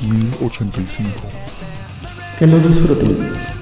1085. Que lo disfruten.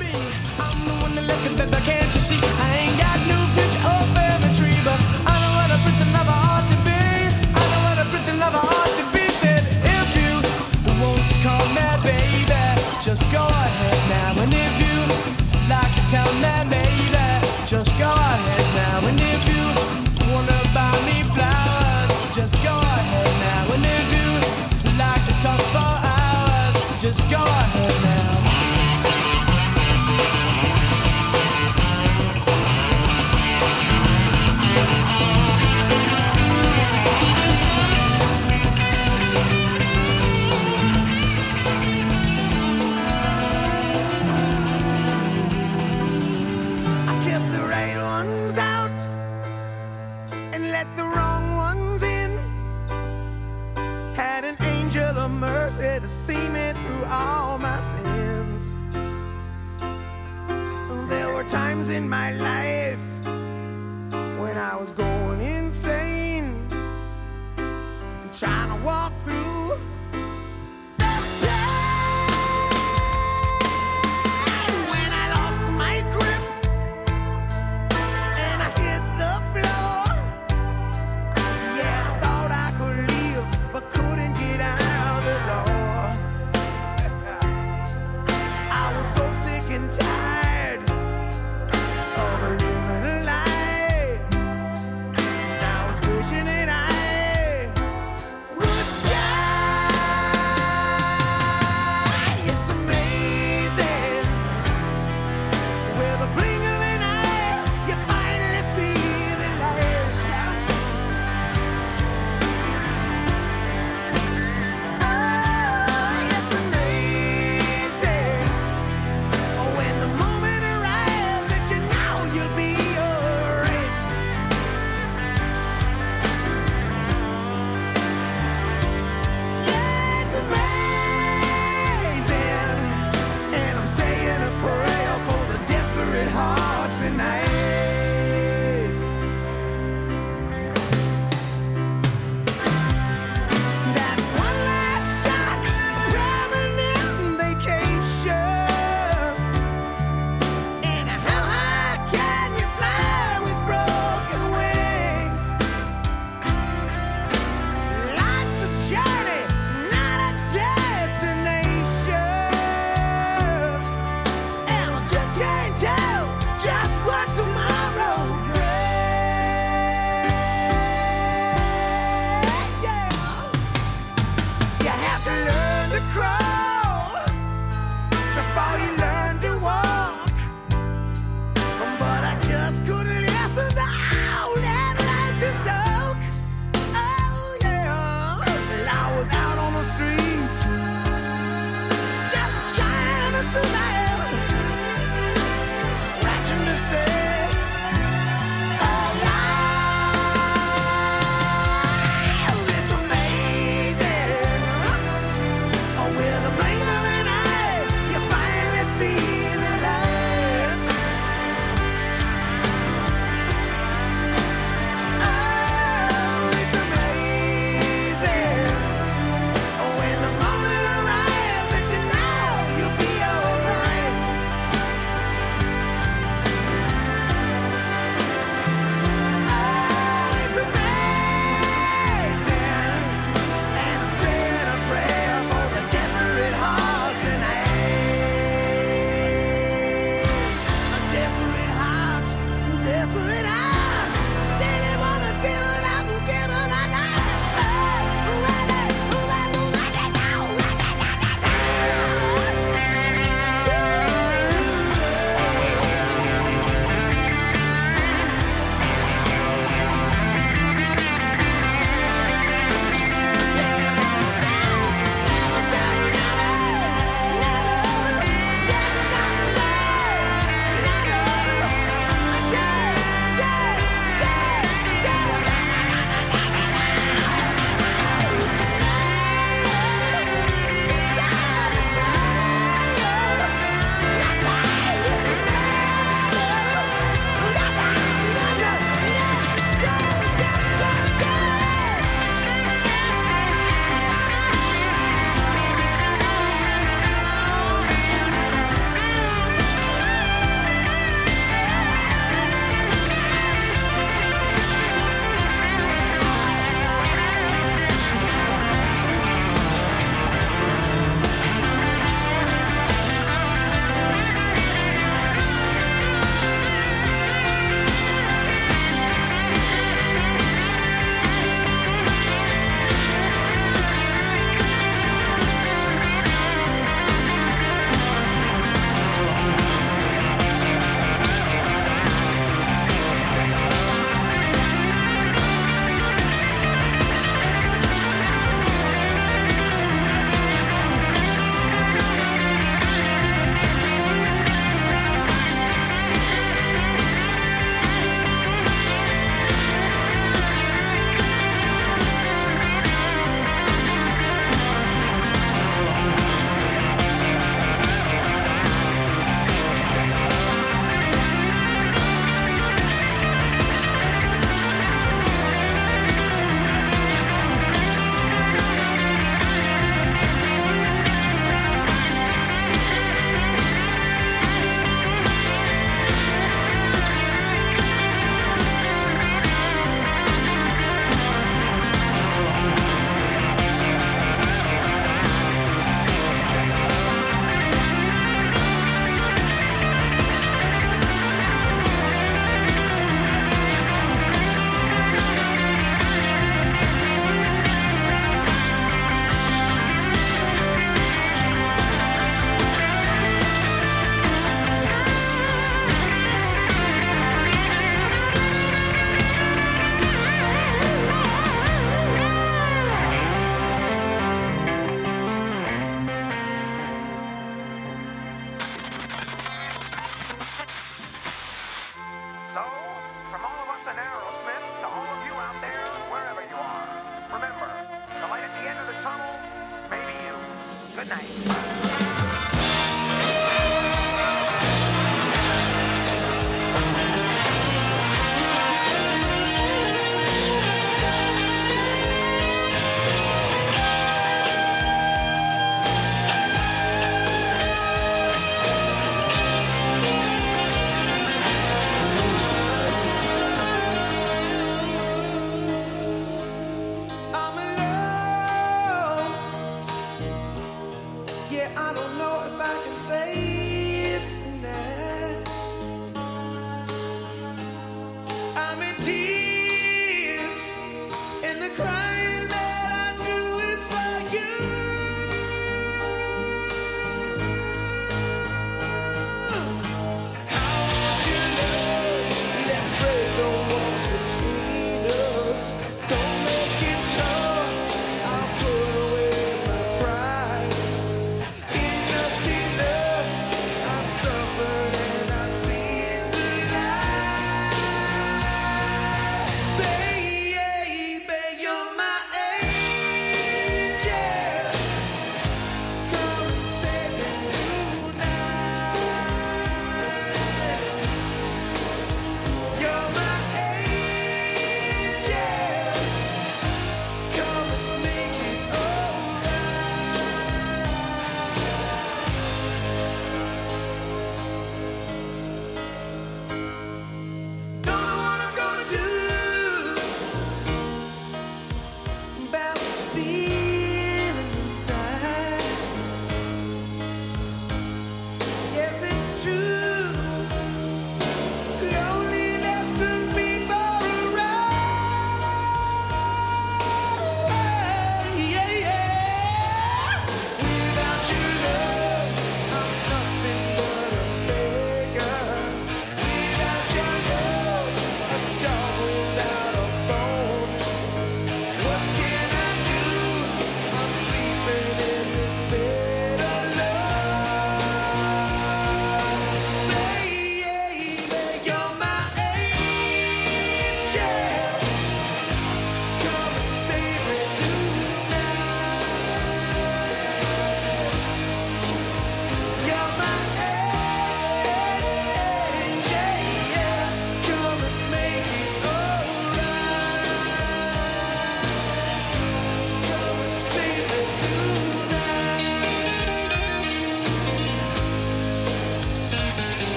through.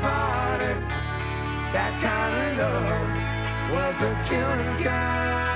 Party? That kind of love was the killing kind.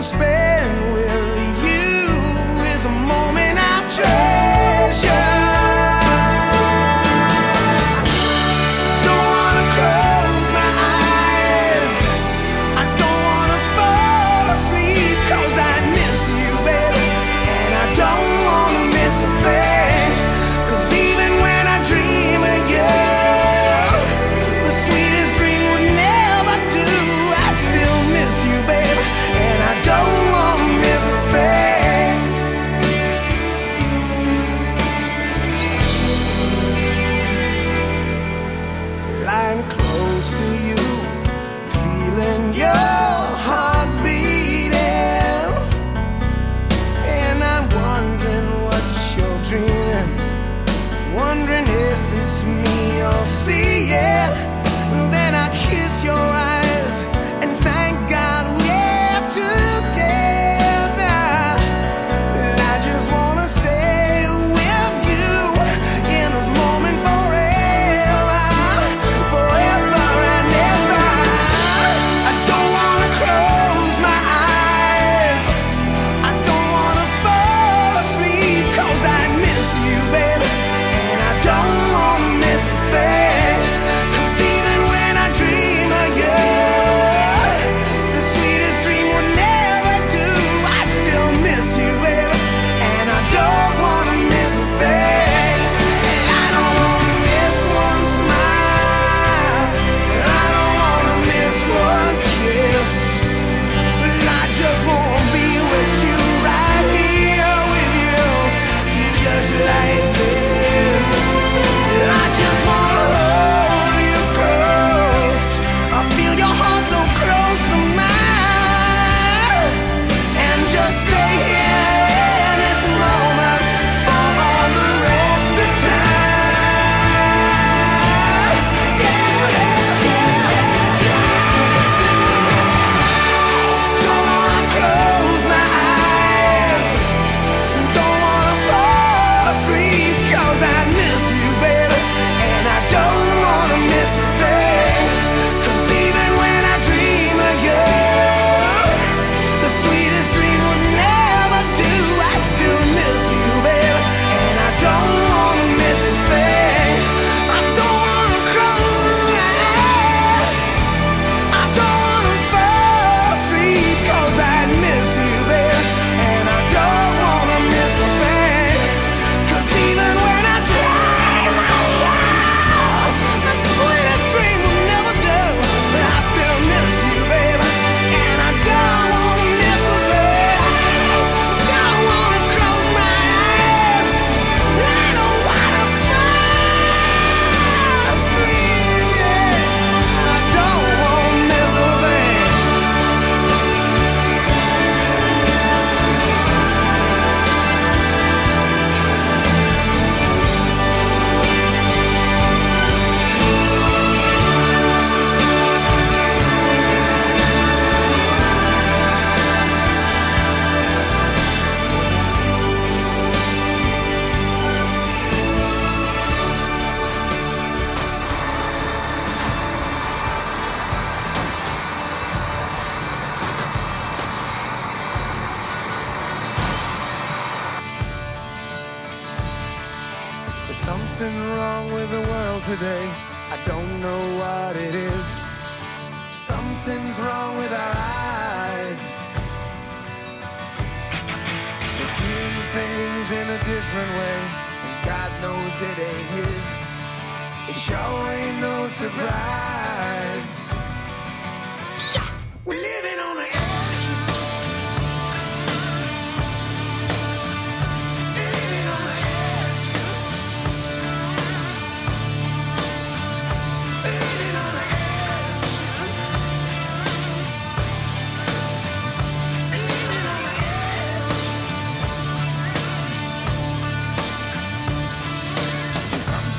spare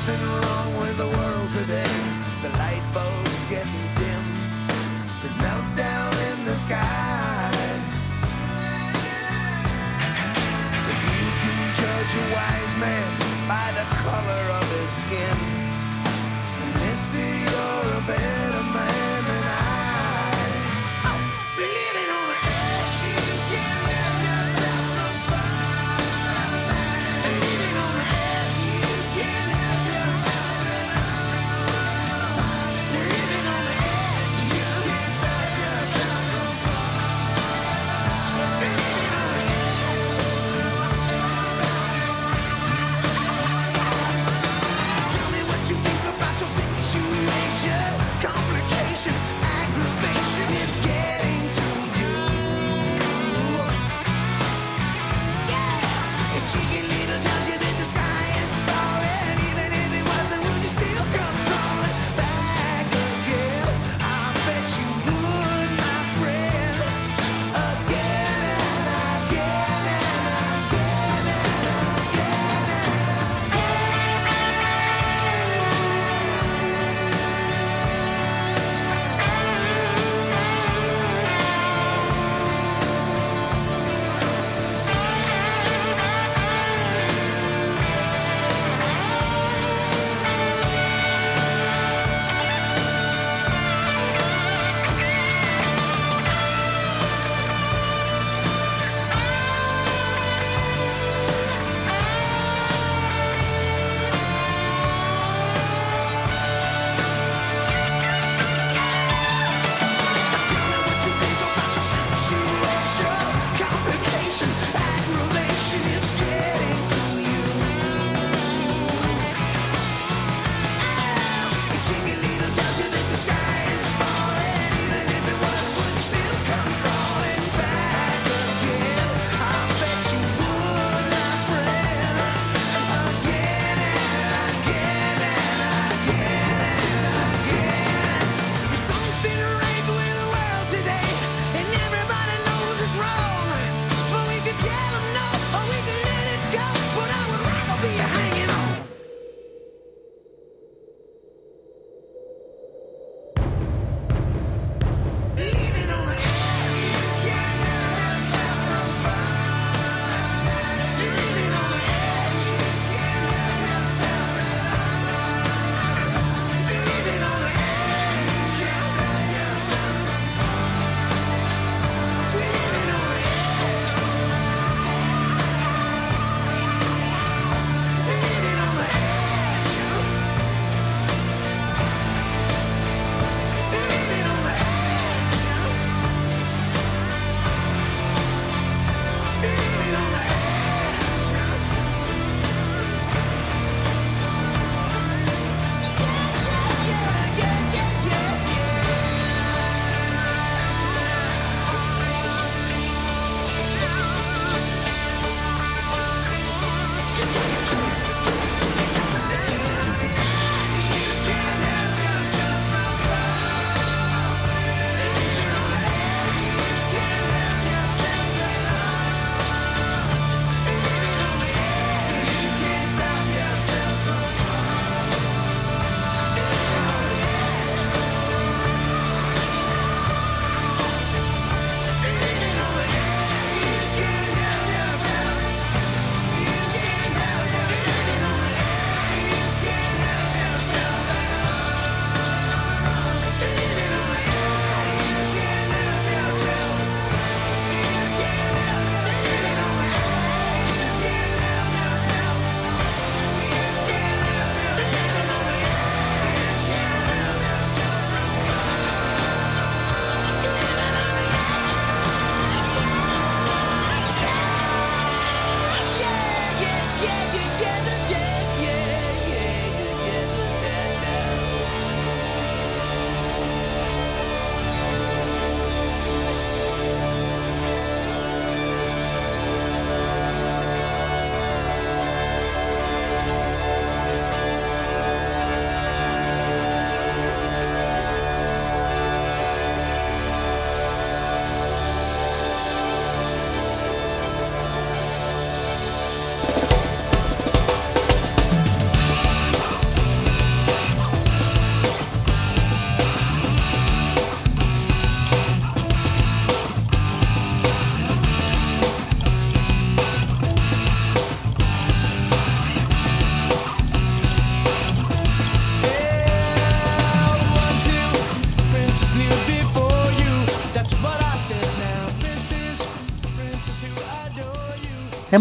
yesterday. The world today. The light bulbs getting dim. There's meltdown in the sky. If you can judge a wise man by the color of his skin, then mister, you're a better